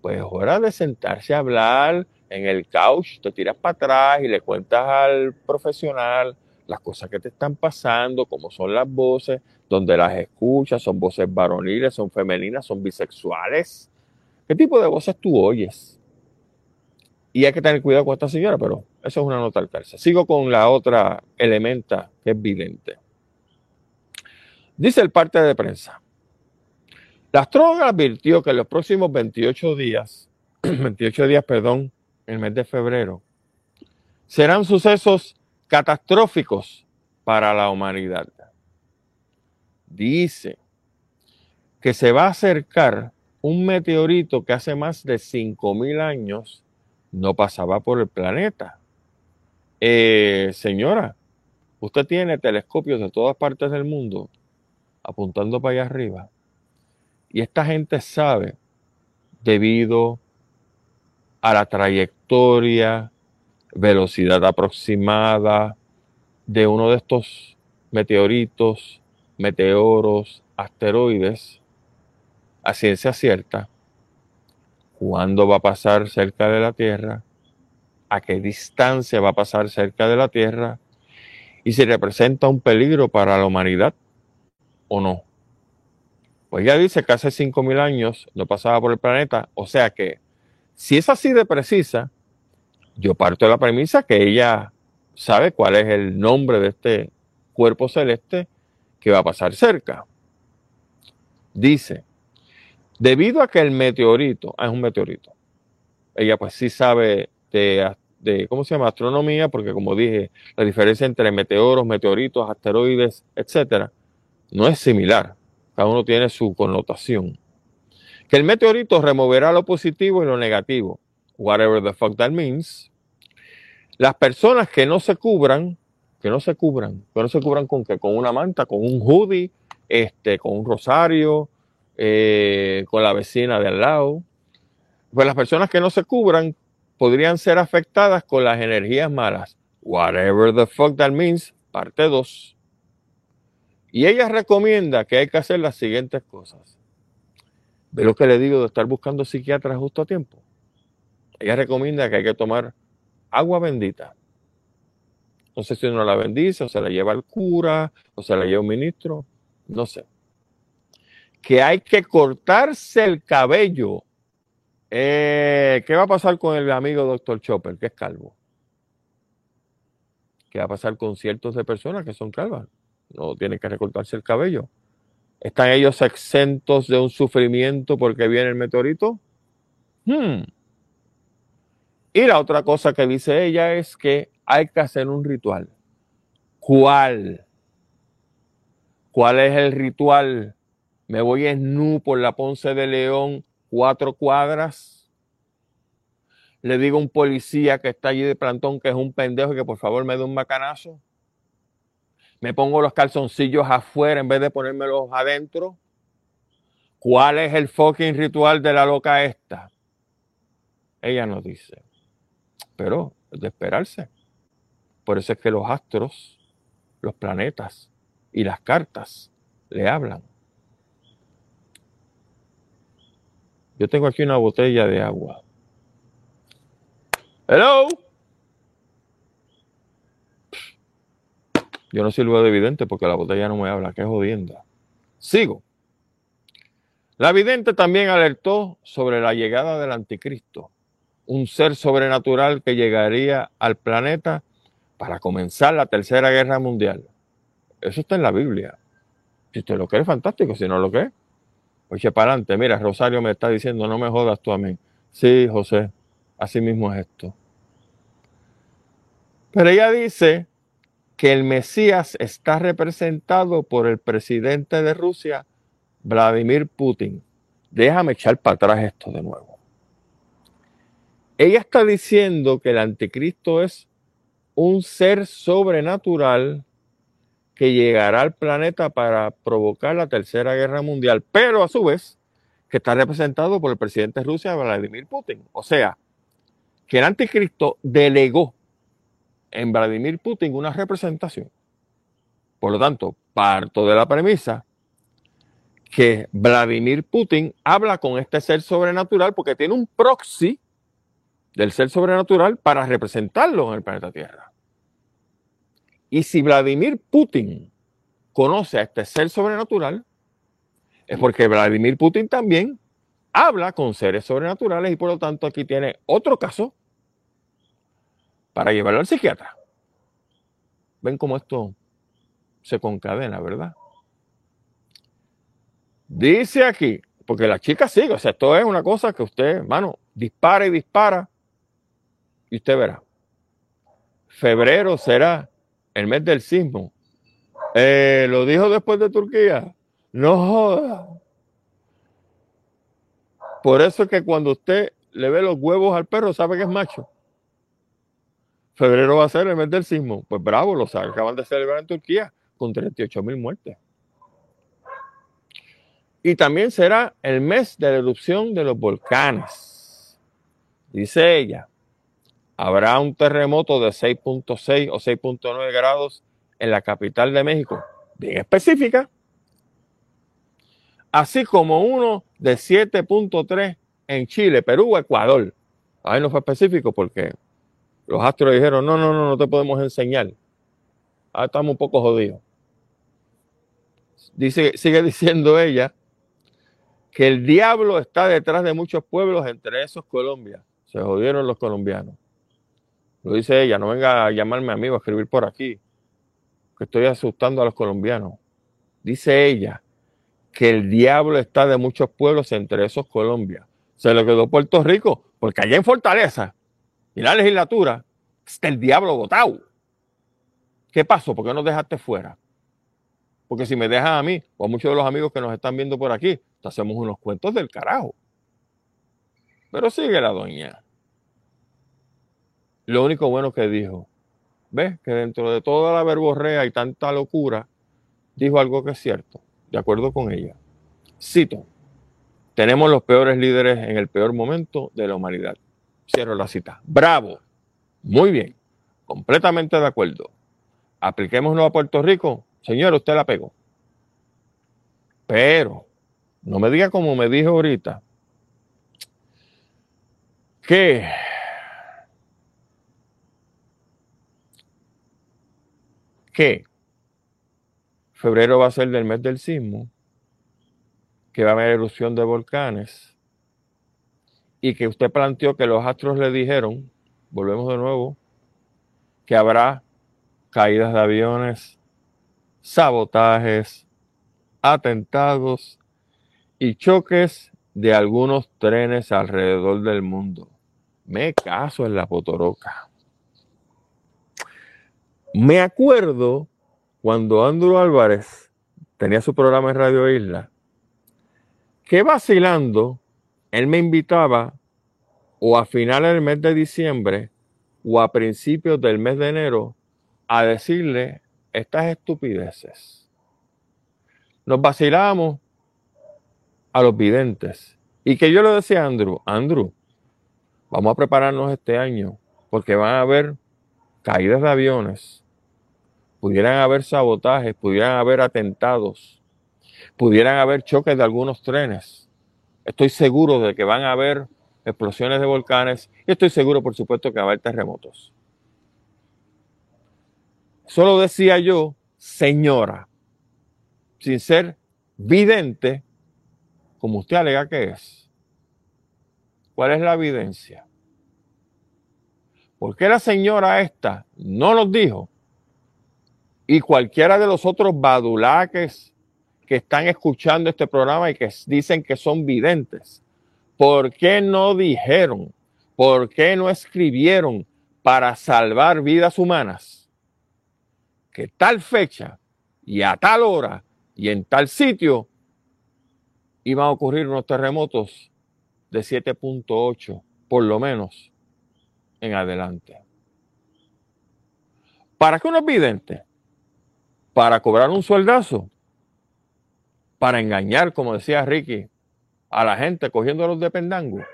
pues es hora de sentarse a hablar en el couch, te tiras para atrás y le cuentas al profesional las cosas que te están pasando, cómo son las voces, donde las escuchas, son voces varoniles, son femeninas, son bisexuales. ¿Qué tipo de voces tú oyes? Y hay que tener cuidado con esta señora, pero eso es una nota al. Sigo con la otra elementa que es vidente. Dice el parte de prensa. La astróloga advirtió que en los próximos 28 días, <clears throat> 28 días, perdón, el mes de febrero, serán sucesos catastróficos para la humanidad. Dice que se va a acercar un meteorito que hace más de 5.000 años no pasaba por el planeta. Eh, señora, usted tiene telescopios de todas partes del mundo apuntando para allá arriba. Y esta gente sabe, debido a la trayectoria, velocidad aproximada de uno de estos meteoritos, meteoros, asteroides, a ciencia cierta, cuándo va a pasar cerca de la Tierra, a qué distancia va a pasar cerca de la Tierra y si representa un peligro para la humanidad o no. Pues ya dice que hace 5.000 años no pasaba por el planeta, o sea que si es así de precisa, yo parto de la premisa que ella sabe cuál es el nombre de este cuerpo celeste que va a pasar cerca. Dice, debido a que el meteorito, ah, es un meteorito, ella pues sí sabe de, de, ¿cómo se llama? Astronomía, porque como dije, la diferencia entre meteoros, meteoritos, asteroides, etcétera, no es similar. Cada uno tiene su connotación. Que el meteorito removerá lo positivo y lo negativo. Whatever the fuck that means. Las personas que no se cubran, que no se cubran, que no se cubran con qué, con una manta, con un hoodie, este, con un rosario, eh, con la vecina de al lado. Pues las personas que no se cubran podrían ser afectadas con las energías malas. Whatever the fuck that means, parte 2. Y ella recomienda que hay que hacer las siguientes cosas. ¿Ve lo que le digo de estar buscando psiquiatras justo a tiempo? Ella recomienda que hay que tomar agua bendita. No sé si uno la bendice o se la lleva al cura o se la lleva un ministro, no sé. Que hay que cortarse el cabello. Eh, ¿Qué va a pasar con el amigo doctor Chopper, que es calvo? ¿Qué va a pasar con cientos de personas que son calvas? no tienen que recortarse el cabello. ¿Están ellos exentos de un sufrimiento porque viene el meteorito? Hmm. Y la otra cosa que dice ella es que hay que hacer un ritual. ¿Cuál? ¿Cuál es el ritual? Me voy en nu por la Ponce de León, cuatro cuadras. Le digo a un policía que está allí de plantón que es un pendejo que por favor me dé un macanazo me pongo los calzoncillos afuera en vez de ponérmelos adentro. ¿Cuál es el fucking ritual de la loca esta? Ella nos dice. Pero de esperarse. Por eso es que los astros, los planetas y las cartas le hablan. Yo tengo aquí una botella de agua. Hello. Yo no sirvo de evidente porque la botella no me habla, qué jodienda. Sigo. La vidente también alertó sobre la llegada del anticristo, un ser sobrenatural que llegaría al planeta para comenzar la tercera guerra mundial. Eso está en la Biblia. Si usted lo cree, fantástico. Si no lo cree, oye, para adelante. Mira, Rosario me está diciendo, no me jodas tú a mí. Sí, José, así mismo es esto. Pero ella dice que el Mesías está representado por el presidente de Rusia, Vladimir Putin. Déjame echar para atrás esto de nuevo. Ella está diciendo que el anticristo es un ser sobrenatural que llegará al planeta para provocar la tercera guerra mundial, pero a su vez que está representado por el presidente de Rusia, Vladimir Putin. O sea, que el anticristo delegó en Vladimir Putin una representación. Por lo tanto, parto de la premisa que Vladimir Putin habla con este ser sobrenatural porque tiene un proxy del ser sobrenatural para representarlo en el planeta Tierra. Y si Vladimir Putin conoce a este ser sobrenatural, es porque Vladimir Putin también habla con seres sobrenaturales y por lo tanto aquí tiene otro caso para llevarlo al psiquiatra. Ven cómo esto se concadena, ¿verdad? Dice aquí, porque la chica sigue, o sea, esto es una cosa que usted, hermano, dispara y dispara y usted verá. Febrero será el mes del sismo. Eh, lo dijo después de Turquía. No joda. Por eso es que cuando usted le ve los huevos al perro, sabe que es macho. Febrero va a ser el mes del sismo. Pues bravo, lo acaban de celebrar en Turquía con 38 mil muertes. Y también será el mes de la erupción de los volcanes. Dice ella, habrá un terremoto de 6.6 o 6.9 grados en la capital de México, bien específica, así como uno de 7.3 en Chile, Perú, Ecuador. Ahí no fue específico porque Los astros dijeron, no, no, no, no te podemos enseñar. Ah, estamos un poco jodidos. Dice, sigue diciendo ella que el diablo está detrás de muchos pueblos, entre esos Colombia. Se jodieron los colombianos. Lo dice ella, no venga a llamarme amigo a escribir por aquí, que estoy asustando a los colombianos. Dice ella que el diablo está de muchos pueblos, entre esos Colombia. Se le quedó Puerto Rico, porque allá en Fortaleza y la legislatura está el diablo votado. ¿Qué pasó? ¿Por qué nos dejaste fuera? Porque si me dejas a mí o a muchos de los amigos que nos están viendo por aquí, te hacemos unos cuentos del carajo. Pero sigue la doña. Lo único bueno que dijo, ves que dentro de toda la verborrea y tanta locura, dijo algo que es cierto, de acuerdo con ella. Cito, tenemos los peores líderes en el peor momento de la humanidad. Cierro la cita. Bravo. Muy bien. Completamente de acuerdo. Apliquémoslo a Puerto Rico. Señor, usted la pegó. Pero, no me diga como me dijo ahorita, que que febrero va a ser del mes del sismo, que va a haber erupción de volcanes y que usted planteó que los astros le dijeron, volvemos de nuevo, que habrá caídas de aviones, sabotajes, atentados y choques de algunos trenes alrededor del mundo. Me caso en la potoroca. Me acuerdo cuando Andrew Álvarez tenía su programa en Radio Isla, que vacilando, él me invitaba o a finales del mes de diciembre o a principios del mes de enero a decirle estas estupideces. Nos vacilamos a los videntes. Y que yo le decía a Andrew, Andrew, vamos a prepararnos este año porque van a haber caídas de aviones, pudieran haber sabotajes, pudieran haber atentados, pudieran haber choques de algunos trenes. Estoy seguro de que van a haber explosiones de volcanes y estoy seguro, por supuesto, que va a haber terremotos. Solo decía yo, señora, sin ser vidente, como usted alega que es. ¿Cuál es la evidencia? ¿Por qué la señora esta no nos dijo? Y cualquiera de los otros badulaques que están escuchando este programa y que dicen que son videntes, ¿por qué no dijeron? ¿Por qué no escribieron para salvar vidas humanas? que tal fecha y a tal hora y en tal sitio iban a ocurrir unos terremotos de 7.8, por lo menos, en adelante. ¿Para qué uno es vidente? Para cobrar un sueldazo, para engañar, como decía Ricky, a la gente cogiéndolos de pendango.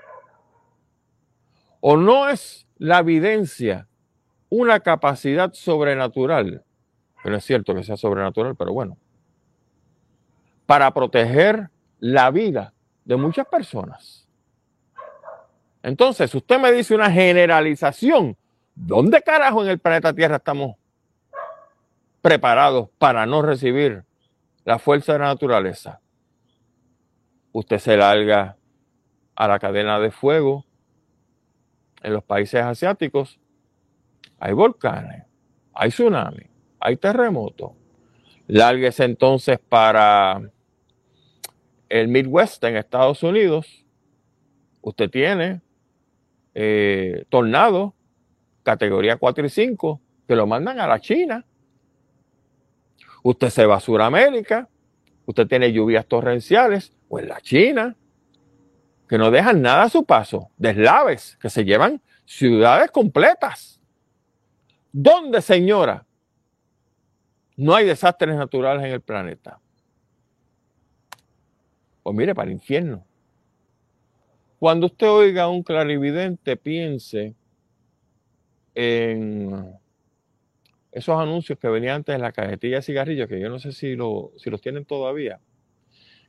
¿O no es la evidencia una capacidad sobrenatural pero es cierto que sea sobrenatural, pero bueno. Para proteger la vida de muchas personas. Entonces, usted me dice una generalización. ¿Dónde carajo en el planeta Tierra estamos preparados para no recibir la fuerza de la naturaleza? Usted se larga a la cadena de fuego en los países asiáticos. Hay volcanes, hay tsunamis, hay terremoto. Lárguese entonces para el Midwest en Estados Unidos. Usted tiene eh, tornados categoría 4 y 5 que lo mandan a la China. Usted se va a. Usted tiene lluvias torrenciales o en la China que no dejan nada a su paso. Deslaves que se llevan ciudades completas. ¿Dónde, señora? No hay desastres naturales en el planeta. Pues mire, para el infierno. Cuando usted oiga a un clarividente, piense en esos anuncios que venían antes en la cajetilla de cigarrillos, que yo no sé si, si los tienen todavía,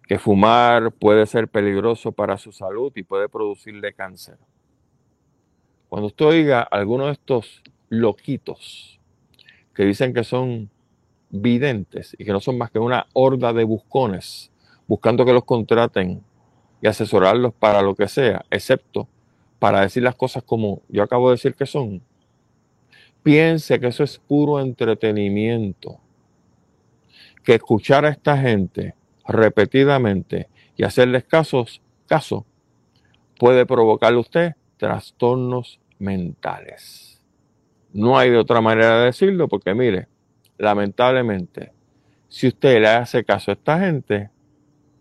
que fumar puede ser peligroso para su salud y puede producirle cáncer. Cuando usted oiga alguno de estos loquitos que dicen que son videntes y que no son más que una horda de buscones buscando que los contraten y asesorarlos para lo que sea, excepto para decir las cosas como yo acabo de decir que son. Piense que eso es puro entretenimiento. Que escuchar a esta gente repetidamente y hacerles casos, caso, puede provocarle a usted trastornos mentales. No hay de otra manera de decirlo porque mire, lamentablemente, si usted le hace caso a esta gente,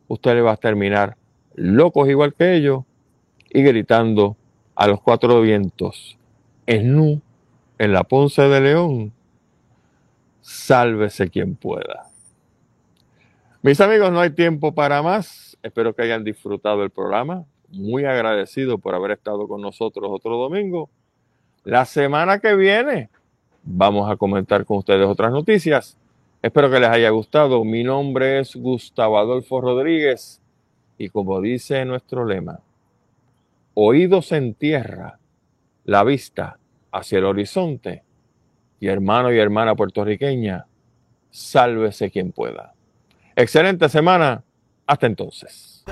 usted le va a terminar locos igual que ellos y gritando a los cuatro vientos, en nu, en la Ponce de León, sálvese quien pueda. Mis amigos, no hay tiempo para más. Espero que hayan disfrutado el programa muy agradecido por haber estado con nosotros otro domingo. La semana que viene vamos a comentar con ustedes otras noticias. Espero que les haya gustado. Mi nombre es Gustavo Adolfo Rodríguez y como dice nuestro lema, oídos en tierra, la vista hacia el horizonte. Y hermano y hermana puertorriqueña, sálvese quien pueda. Excelente semana. Hasta entonces.